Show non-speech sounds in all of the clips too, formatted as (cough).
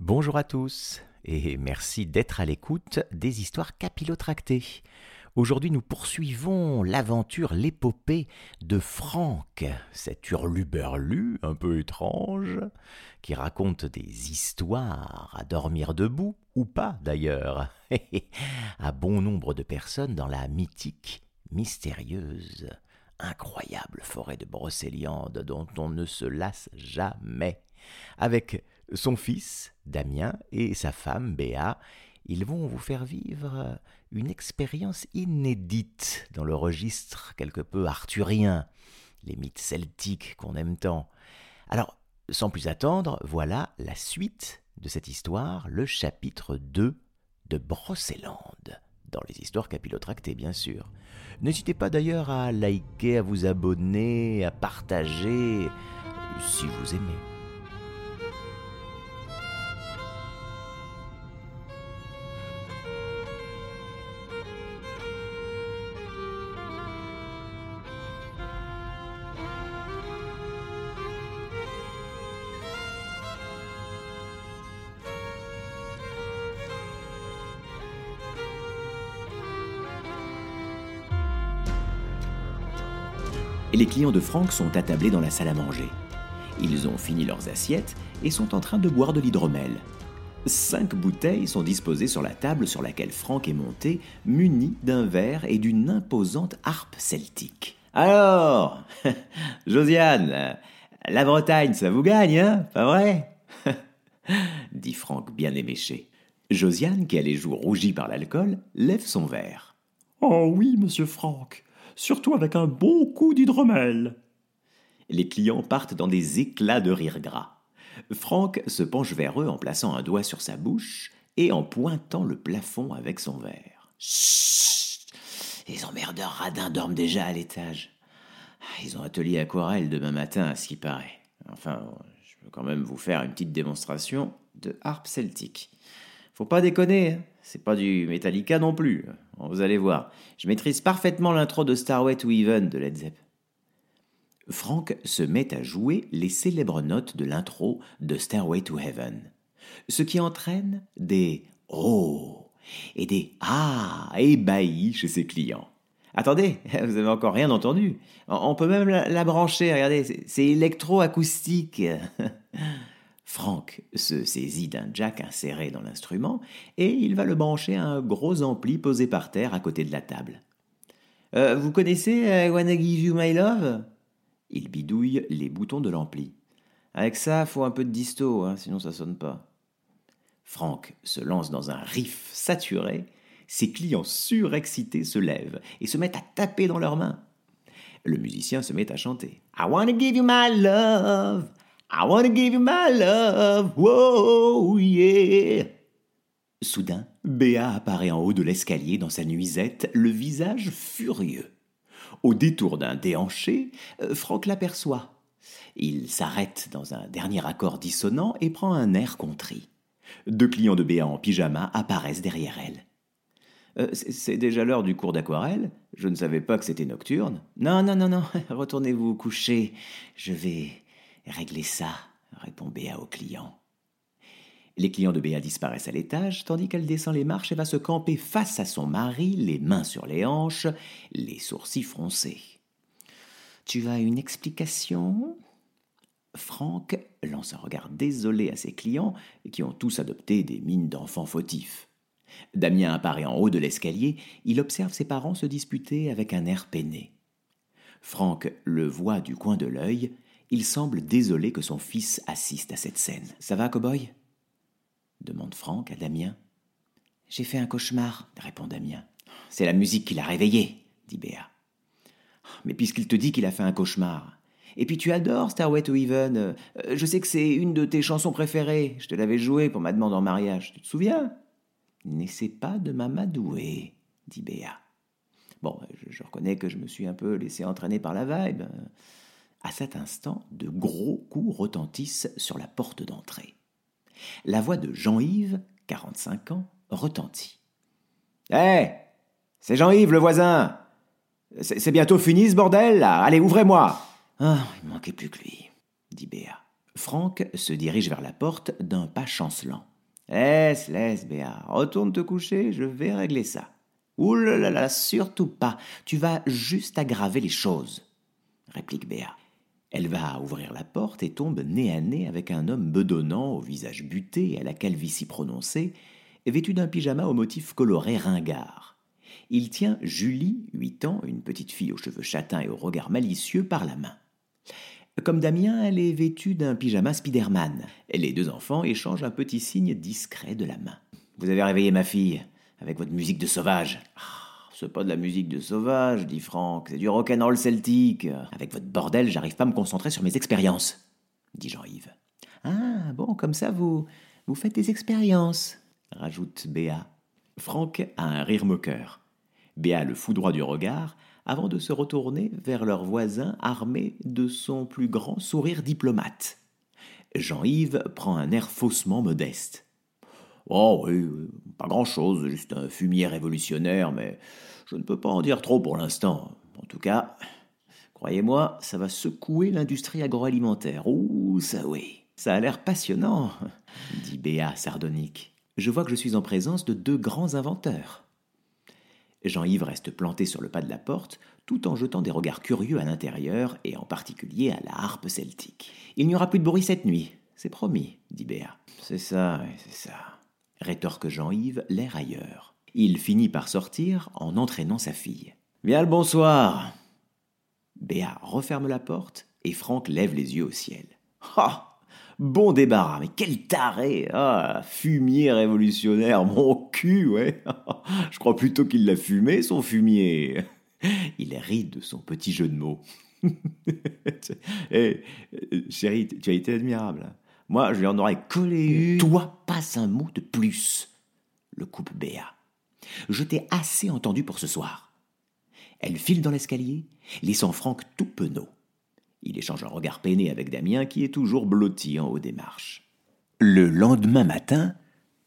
Bonjour à tous et merci d'être à l'écoute des histoires capillotractées. Aujourd'hui, nous poursuivons l'aventure, l'épopée de Franck, cet hurluberlu un peu étrange, qui raconte des histoires à dormir debout, ou pas d'ailleurs, (laughs) à bon nombre de personnes dans la mythique, mystérieuse, incroyable forêt de Brocéliande dont on ne se lasse jamais, avec son fils, Damien, et sa femme, Béa, ils vont vous faire vivre une expérience inédite dans le registre quelque peu arthurien, les mythes celtiques qu'on aime tant. Alors, sans plus attendre, voilà la suite de cette histoire, le chapitre 2 de Brocéliande, dans les histoires capillotractées bien sûr. N'hésitez pas d'ailleurs à liker, à vous abonner, à partager, si vous aimez. Les clients de Franck sont attablés dans la salle à manger. Ils ont fini leurs assiettes et sont en train de boire de l'hydromel. Cinq bouteilles sont disposées sur la table sur laquelle Franck est monté, muni d'un verre et d'une imposante harpe celtique. Alors, (laughs) Josiane, la Bretagne, ça vous gagne, hein Pas vrai? (laughs) dit Franck bien éméché. Josiane, qui a les joues rougies par l'alcool, lève son verre. Oh oui, monsieur Franck, surtout avec un bon coup d'hydromel. Les clients partent dans des éclats de rire gras. Franck se penche vers eux en plaçant un doigt sur sa bouche et en pointant le plafond avec son verre. Chut Les emmerdeurs radins dorment déjà à l'étage. Ils ont atelier aquarelle demain matin, à ce qui paraît. Enfin, je peux quand même vous faire une petite démonstration de harpe celtique. Faut pas déconner, hein. c'est pas du Metallica non plus. Vous allez voir, je maîtrise parfaitement l'intro de Starway to Heaven de Led Zepp. Frank se met à jouer les célèbres notes de l'intro de Stairway to Heaven, ce qui entraîne des oh et des ah ébahis chez ses clients. Attendez, (laughs) vous avez encore rien entendu. On peut même la, la brancher, regardez, c'est électro-acoustique. (laughs) Frank se saisit d'un jack inséré dans l'instrument et il va le brancher à un gros ampli posé par terre à côté de la table. Euh, vous connaissez I Wanna Give You My Love? Il bidouille les boutons de l'ampli. Avec ça, faut un peu de disto, hein, sinon ça sonne pas. Frank se lance dans un riff saturé. Ses clients surexcités se lèvent et se mettent à taper dans leurs mains. Le musicien se met à chanter. I wanna give you my love. I wanna give you my love, whoa, yeah. Soudain, Béa apparaît en haut de l'escalier dans sa nuisette, le visage furieux. Au détour d'un déhanché, euh, Franck l'aperçoit. Il s'arrête dans un dernier accord dissonant et prend un air contrit. Deux clients de Béa en pyjama apparaissent derrière elle. Euh, c'est déjà l'heure du cours d'aquarelle Je ne savais pas que c'était nocturne. Non, non, non, non, (laughs) retournez-vous vous coucher. Je vais Réglez ça, répond Béa au client. Les clients de Béa disparaissent à l'étage, tandis qu'elle descend les marches et va se camper face à son mari, les mains sur les hanches, les sourcils froncés. Tu as une explication? Franck lance un regard désolé à ses clients, qui ont tous adopté des mines d'enfants fautifs. Damien apparaît en haut de l'escalier, il observe ses parents se disputer avec un air peiné. Franck le voit du coin de l'œil il semble désolé que son fils assiste à cette scène. Ça va, cowboy? demande Franck à Damien. J'ai fait un cauchemar, répond Damien. C'est la musique qui l'a réveillé, dit Béa. Mais puisqu'il te dit qu'il a fait un cauchemar. Et puis tu adores Starway to Heaven. Euh, je sais que c'est une de tes chansons préférées. Je te l'avais jouée pour ma demande en mariage. Tu te souviens? N'essaie pas de m'amadouer, dit Béa. Bon, je, je reconnais que je me suis un peu laissé entraîner par la vibe. À cet instant, de gros coups retentissent sur la porte d'entrée. La voix de Jean-Yves, 45 ans, retentit. Hé C'est Jean-Yves, le voisin C'est bientôt fini ce bordel, Allez, ouvrez-moi Ah, il manquait plus que lui, dit Béa. Franck se dirige vers la porte d'un pas chancelant. Laisse, laisse, Béa, retourne te coucher, je vais régler ça. Ouh là là, surtout pas, tu vas juste aggraver les choses, réplique Béa. Elle va ouvrir la porte et tombe nez à nez avec un homme bedonnant, au visage buté et à la calvitie prononcée, vêtu d'un pyjama au motif coloré ringard. Il tient Julie, huit ans, une petite fille aux cheveux châtains et au regard malicieux, par la main. Comme Damien, elle est vêtue d'un pyjama Spiderman. Les deux enfants échangent un petit signe discret de la main. Vous avez réveillé ma fille avec votre musique de sauvage. C'est pas de la musique de sauvage, dit Franck, c'est du rock'n'roll celtique. Avec votre bordel, j'arrive pas à me concentrer sur mes expériences, dit Jean-Yves. Ah, bon, comme ça, vous, vous faites des expériences, rajoute Béa. Franck a un rire moqueur. Béa le foudroie du regard avant de se retourner vers leur voisin armé de son plus grand sourire diplomate. Jean-Yves prend un air faussement modeste. Oh oui, pas grand-chose, juste un fumier révolutionnaire, mais je ne peux pas en dire trop pour l'instant. En tout cas, croyez-moi, ça va secouer l'industrie agroalimentaire. Ouh, ça oui. Ça a l'air passionnant, (laughs) dit Béa sardonique. Je vois que je suis en présence de deux grands inventeurs. Jean-Yves reste planté sur le pas de la porte, tout en jetant des regards curieux à l'intérieur, et en particulier à la harpe celtique. Il n'y aura plus de bruit cette nuit, c'est promis, dit Béa. C'est ça, c'est ça rétorque Jean-Yves, l'air ailleurs. Il finit par sortir en entraînant sa fille. Bien le bonsoir Béa referme la porte et Franck lève les yeux au ciel. Ah Bon débarras, mais quel taré Ah Fumier révolutionnaire, mon cul, ouais (laughs) Je crois plutôt qu'il l'a fumé, son fumier (laughs) Il rit de son petit jeu de mots. (laughs) Eh, chérie, tu as été admirable. Moi, je lui en aurais collé une. Toi, passe un mot de plus, le coupe Béa. Je t'ai assez entendu pour ce soir. Elle file dans l'escalier, laissant Franck tout penaud. Il échange un regard peiné avec Damien qui est toujours blotti en haut des marches. Le lendemain matin,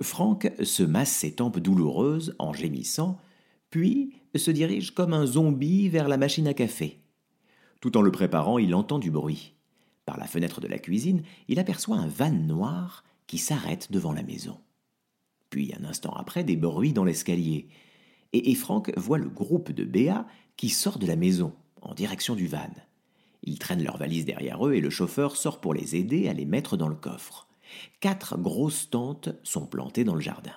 Franck se masse ses tempes douloureuses en gémissant, puis se dirige comme un zombie vers la machine à café. Tout en le préparant, il entend du bruit. Par la fenêtre de la cuisine, il aperçoit un van noir qui s'arrête devant la maison. Puis, un instant après, des bruits dans l'escalier. Et, Franck voit le groupe de Béa qui sort de la maison, en direction du van. Ils traînent leurs valises derrière eux et le chauffeur sort pour les aider à les mettre dans le coffre. Quatre grosses tentes sont plantées dans le jardin.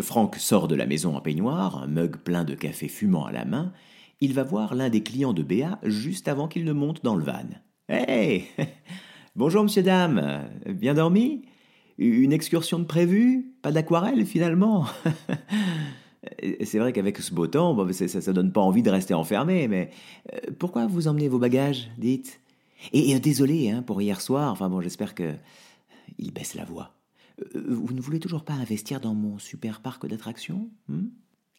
Franck sort de la maison en peignoir, un mug plein de café fumant à la main. Il va voir l'un des clients de Béa juste avant qu'il ne monte dans le van. Hey (laughs) Bonjour, monsieur, dame. Bien dormi? Une excursion de prévu Pas d'aquarelle, finalement? (laughs) C'est vrai qu'avec ce beau temps, ça, ne donne pas envie de rester enfermé, mais euh, pourquoi vous emmenez vos bagages, dites? Et, désolé hein, pour hier soir, enfin bon, j'espère que. Il baisse la voix. Euh, vous ne voulez toujours pas investir dans mon super parc d'attractions hmm?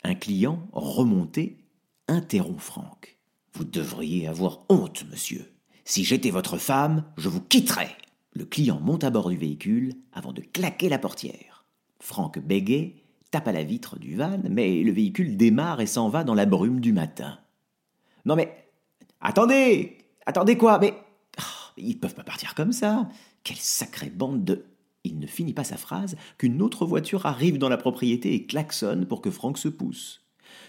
Un client remonté interrompt Franck. Vous devriez avoir honte, monsieur. Si j'étais votre femme, je vous quitterais. Le client monte à bord du véhicule avant de claquer la portière. Franck bégaye, tape à la vitre du van, mais le véhicule démarre et s'en va dans la brume du matin. Non mais. Attendez Attendez quoi? Mais. Oh, ils peuvent pas partir comme ça Quelle sacrée bande de. Il ne finit pas sa phrase qu'une autre voiture arrive dans la propriété et klaxonne pour que Franck se pousse.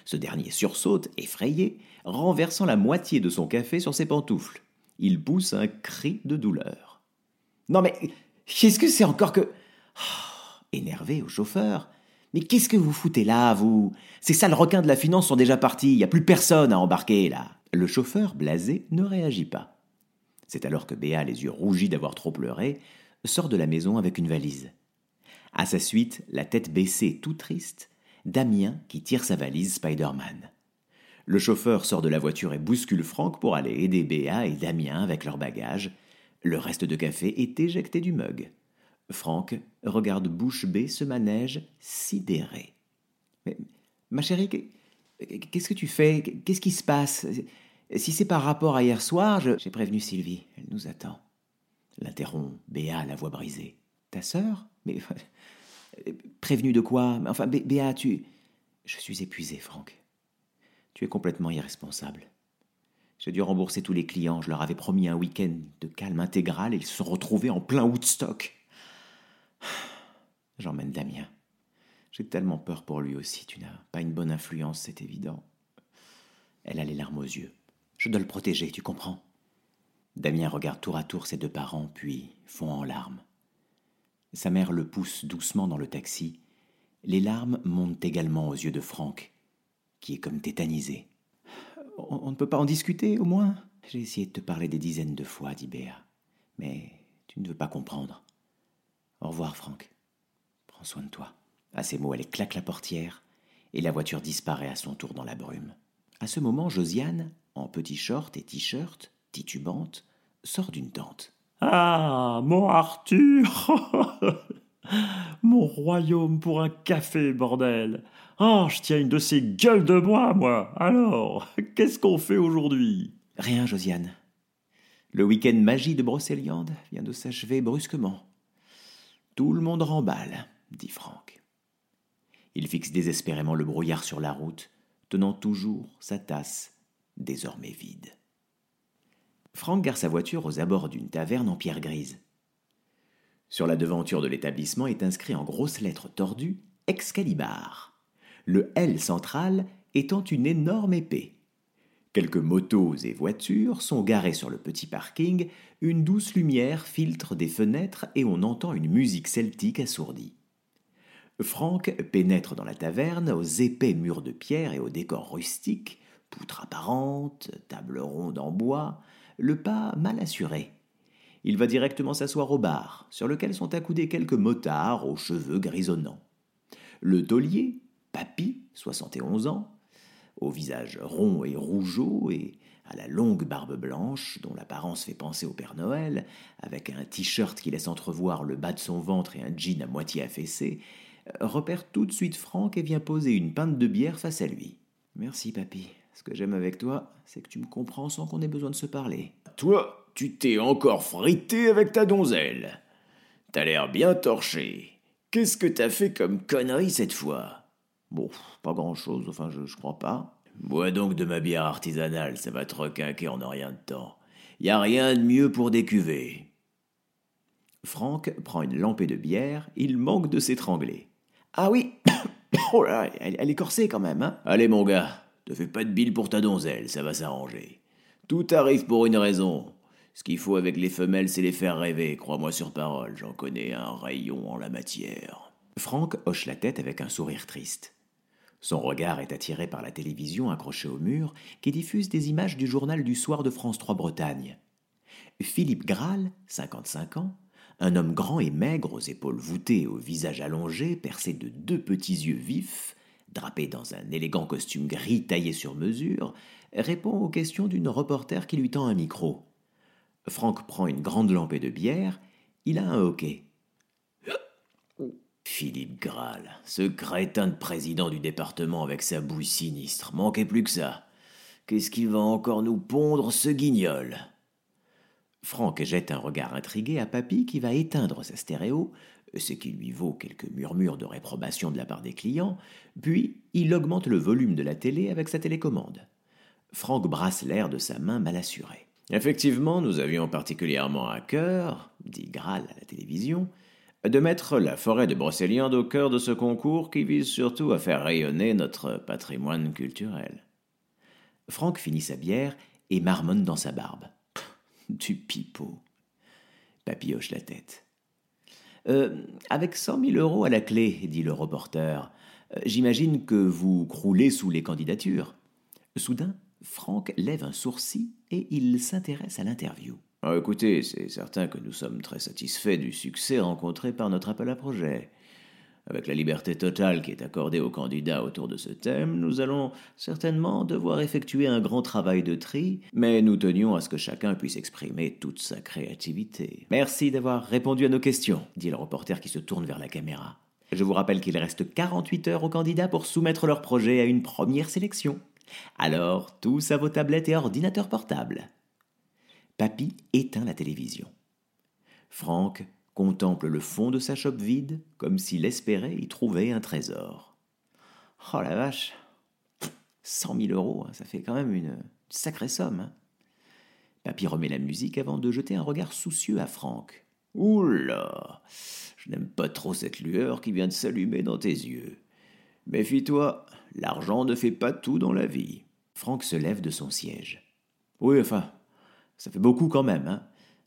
Ce dernier sursaute, effrayé, renversant la moitié de son café sur ses pantoufles il pousse un cri de douleur. Non mais, qu'est-ce que c'est encore que... Oh, énervé au chauffeur. Mais qu'est-ce que vous foutez là, vous? Ces sales requins de la finance sont déjà partis, il n'y a plus personne à embarquer là. Le chauffeur, blasé, ne réagit pas. C'est alors que Béa, les yeux rougis d'avoir trop pleuré, sort de la maison avec une valise. À sa suite, la tête baissée, tout triste, Damien qui tire sa valise Spider-Man. Le chauffeur sort de la voiture et bouscule Franck pour aller aider Béa et Damien avec leurs bagages. Le reste de café est éjecté du mug. Franck regarde bouche bée ce manège sidéré. Mais, ma chérie, qu'est-ce que tu fais? Qu'est-ce qui se passe? Si c'est par rapport à hier soir, j'ai prévenu Sylvie. Elle nous attend. L'interrompt Béa, la voix brisée. Ta sœur? Mais. (laughs) Prévenu de quoi? Enfin, Béa, tu. Je suis épuisé, Franck. Tu es complètement irresponsable. J'ai dû rembourser tous les clients. Je leur avais promis un week-end de calme intégral et ils se sont retrouvés en plein Woodstock. J'emmène Damien. J'ai tellement peur pour lui aussi. Tu n'as pas une bonne influence, c'est évident. Elle a les larmes aux yeux. Je dois le protéger, tu comprends Damien regarde tour à tour ses deux parents, puis fond en larmes. Sa mère le pousse doucement dans le taxi. Les larmes montent également aux yeux de Franck, qui est comme tétanisé. On, ne peut pas en discuter, au moins? J'ai essayé de te parler des dizaines de fois, dit Béa. Mais tu ne veux pas comprendre. Au revoir, Franck. Prends soin de toi. À ces mots, elle claque la portière, et la voiture disparaît à son tour dans la brume. À ce moment, Josiane, en petit short et t-shirt, titubante, sort d'une tente. Ah, mon Arthur (laughs) Mon royaume pour un café, bordel Oh, je tiens une de ces gueules de bois, moi Alors, (laughs) qu'est-ce qu'on fait aujourd'hui? Rien, Josiane. Le week-end magie de Brocéliande vient de s'achever brusquement. Tout le monde remballe, dit Franck. Il fixe désespérément le brouillard sur la route, tenant toujours sa tasse, désormais vide. Franck gare sa voiture aux abords d'une taverne en pierre grise. Sur la devanture de l'établissement est inscrit en grosses lettres tordues Excalibur, le L central étant une énorme épée. Quelques motos et voitures sont garées sur le petit parking, une douce lumière filtre des fenêtres et on entend une musique celtique assourdie. Franck pénètre dans la taverne aux épais murs de pierre et au décor rustique, poutres apparentes, table ronde en bois, le pas mal assuré. Il va directement s'asseoir au bar, sur lequel sont accoudés quelques motards aux cheveux grisonnants. Le taulier, Papy, 71 ans, au visage rond et rougeau et à la longue barbe blanche, dont l'apparence fait penser au Père Noël, avec un t-shirt qui laisse entrevoir le bas de son ventre et un jean à moitié affaissé, repère tout de suite Franck et vient poser une pinte de bière face à lui. Merci, papy. Ce que j'aime avec toi, c'est que tu me comprends sans qu'on ait besoin de se parler. Toi, tu t'es encore frité avec ta donzelle. T'as l'air bien torché. Qu'est-ce que t'as fait comme connerie cette fois? Bon, pas grand-chose, enfin je, je crois pas. Bois donc de ma bière artisanale, ça va te requinquer en rien de temps. Y a rien de mieux pour des cuvées. Franck prend une lampée de bière, il manque de s'étrangler. Ah oui (coughs) Oh elle, elle est corsée quand même, hein Allez mon gars, te fais pas de bile pour ta donzelle, ça va s'arranger. Tout arrive pour une raison. Ce qu'il faut avec les femelles, c'est les faire rêver, crois-moi sur parole, j'en connais un rayon en la matière. Franck hoche la tête avec un sourire triste. Son regard est attiré par la télévision accrochée au mur qui diffuse des images du journal du soir de France 3 Bretagne. Philippe Graal, 55 ans, un homme grand et maigre aux épaules voûtées au visage allongé, percé de deux petits yeux vifs, drapé dans un élégant costume gris taillé sur mesure, répond aux questions d'une reporter qui lui tend un micro. Franck prend une grande lampée de bière, il a un hoquet. (gasps) Philippe Graal, ce crétin de président du département avec sa bouille sinistre, manquait plus que ça. Qu'est-ce qu'il va encore nous pondre, ce guignol? Franck jette un regard intrigué à Papy qui va éteindre sa stéréo, ce qui lui vaut quelques murmures de réprobation de la part des clients, puis il augmente le volume de la télé avec sa télécommande. Franck brasse l'air de sa main mal assurée. Effectivement, nous avions particulièrement à cœur, dit Graal à la télévision, de mettre la forêt de Brocéliande au cœur de ce concours qui vise surtout à faire rayonner notre patrimoine culturel. Franck finit sa bière et marmonne dans sa barbe. Du pipeau. Papy hoche la tête. Euh, avec cent mille euros à la clé, dit le reporter, euh, j'imagine que vous croulez sous les candidatures. Soudain, Franck lève un sourcil et il s'intéresse à l'interview. Ah, écoutez, c'est certain que nous sommes très satisfaits du succès rencontré par notre appel à projet. Avec la liberté totale qui est accordée aux candidats autour de ce thème, nous allons certainement devoir effectuer un grand travail de tri, mais nous tenions à ce que chacun puisse exprimer toute sa créativité. Merci d'avoir répondu à nos questions, dit le reporter qui se tourne vers la caméra. Je vous rappelle qu'il reste 48 heures aux candidats pour soumettre leur projet à une première sélection. Alors, tous à vos tablettes et ordinateurs portables. Papy éteint la télévision. Franck contemple le fond de sa chope vide comme s'il espérait y trouver un trésor. Oh la vache Cent mille euros, hein, ça fait quand même une sacrée somme. Hein. Papy remet la musique avant de jeter un regard soucieux à Franck. Oula Je n'aime pas trop cette lueur qui vient de s'allumer dans tes yeux. Méfie-toi, l'argent ne fait pas tout dans la vie. Franck se lève de son siège. Oui, enfin, ça fait beaucoup quand même, hein.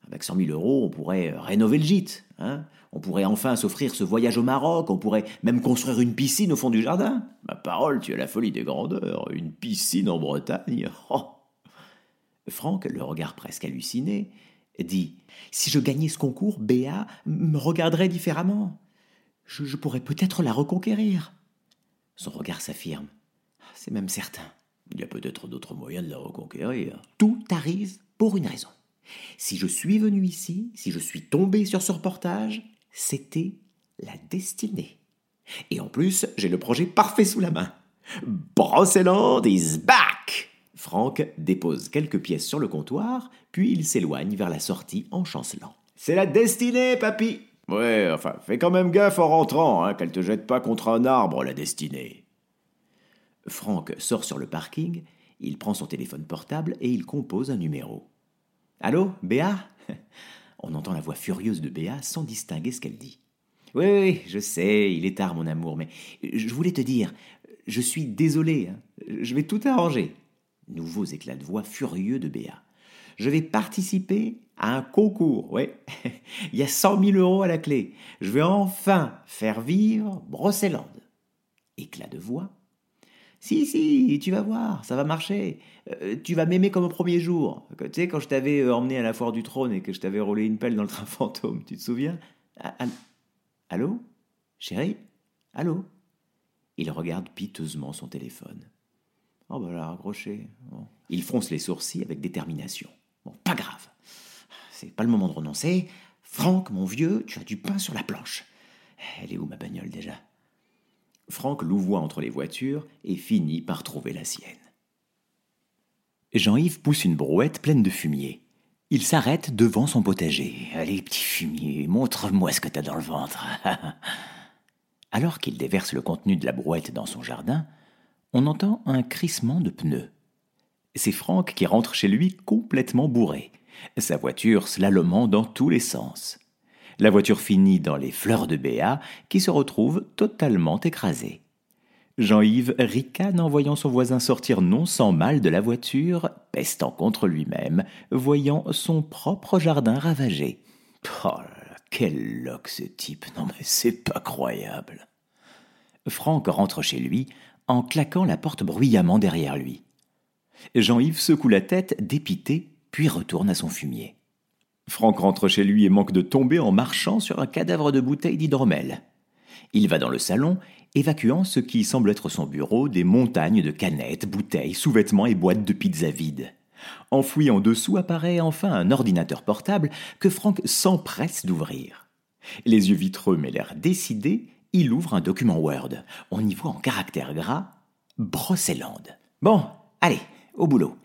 Avec cent mille euros, on pourrait euh, rénover le gîte. Hein on pourrait enfin s'offrir ce voyage au Maroc, on pourrait même construire une piscine au fond du jardin. Ma parole, tu as la folie des grandeurs. Une piscine en Bretagne. (laughs) Oh Franck, le regard presque halluciné, dit Si je gagnais ce concours, Béa me regarderait différemment. Je, pourrais peut-être la reconquérir. Son regard s'affirme. C'est même certain. Il y a peut-être d'autres moyens de la reconquérir. Tout arrive pour une raison. Si je suis venu ici, si je suis tombé sur ce reportage, c'était la destinée. Et en plus, j'ai le projet parfait sous la main. Brosseland is back! Franck dépose quelques pièces sur le comptoir, puis il s'éloigne vers la sortie en chancelant. C'est la destinée, papy Ouais, enfin, fais quand même gaffe en rentrant, hein, qu'elle te jette pas contre un arbre, la destinée. Franck sort sur le parking, il prend son téléphone portable et il compose un numéro. Allô, Béa? (laughs) On entend la voix furieuse de Béa sans distinguer ce qu'elle dit. Oui, oui, je sais, il est tard, mon amour, mais je voulais te dire, je suis désolé, hein. je vais tout arranger. Nouveaux éclats de voix furieux de Béa. Je vais participer à un concours, oui. (laughs) Il y a cent mille euros à la clé. Je vais enfin faire vivre Brosseland. Éclat de voix. Si, si, tu vas voir, ça va marcher. Euh, tu vas m'aimer comme au premier jour. Tu sais, quand je t'avais euh, emmené à la foire du trône et que je t'avais roulé une pelle dans le train fantôme, tu te souviens? Ah, ah, Allô? Chérie? Allô? Il regarde piteusement son téléphone. Oh bah là, raccroché. Il fronce les sourcils avec détermination. Bon, pas grave. C'est pas le moment de renoncer. Franck, mon vieux, tu as du pain sur la planche. Elle est où ma bagnole déjà? Franck louvoie entre les voitures et finit par trouver la sienne. Jean-Yves pousse une brouette pleine de fumier. Il s'arrête devant son potager. Allez, petit fumier, montre-moi ce que t'as dans le ventre. (laughs) Alors qu'il déverse le contenu de la brouette dans son jardin, on entend un crissement de pneus. C'est Franck qui rentre chez lui complètement bourré, sa voiture slalomant dans tous les sens. La voiture finit dans les fleurs de Béa, qui se retrouve totalement écrasée. Jean-Yves ricane en voyant son voisin sortir non sans mal de la voiture, pestant contre lui-même, voyant son propre jardin ravagé. Oh quel loc ce type, non mais c'est pas croyable. Franck rentre chez lui en claquant la porte bruyamment derrière lui. Jean-Yves secoue la tête, dépité, puis retourne à son fumier. Franck rentre chez lui et manque de tomber en marchant sur un cadavre de bouteille d'hydromel. Il va dans le salon, évacuant ce qui semble être son bureau des montagnes de canettes, bouteilles, sous-vêtements et boîtes de pizza vides. Enfoui en dessous apparaît enfin un ordinateur portable que Franck s'empresse d'ouvrir. Les yeux vitreux mais l'air décidé, il ouvre un document Word. On y voit en caractère gras Brosseland. Bon, allez, au boulot.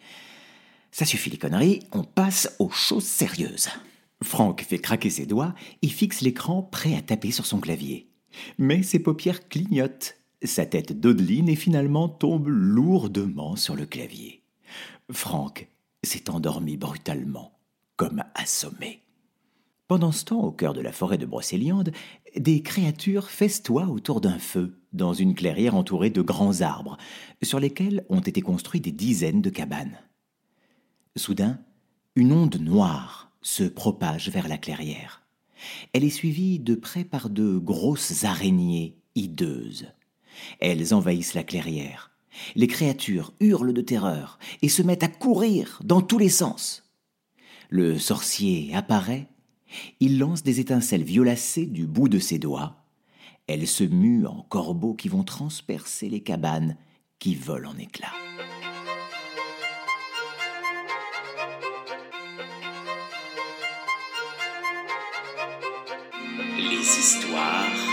Ça suffit les conneries, on passe aux choses sérieuses. Franck fait craquer ses doigts et fixe l'écran prêt à taper sur son clavier. Mais ses paupières clignotent, sa tête dodeline et finalement tombe lourdement sur le clavier. Franck s'est endormi brutalement, comme assommé. Pendant ce temps, au cœur de la forêt de Brocéliande, des créatures festoient autour d'un feu, dans une clairière entourée de grands arbres, sur lesquels ont été construits des dizaines de cabanes. Soudain, une onde noire se propage vers la clairière. Elle est suivie de près par de grosses araignées hideuses. Elles envahissent la clairière. Les créatures hurlent de terreur et se mettent à courir dans tous les sens. Le sorcier apparaît il lance des étincelles violacées du bout de ses doigts. Elles se muent en corbeaux qui vont transpercer les cabanes qui volent en éclats. Les histoires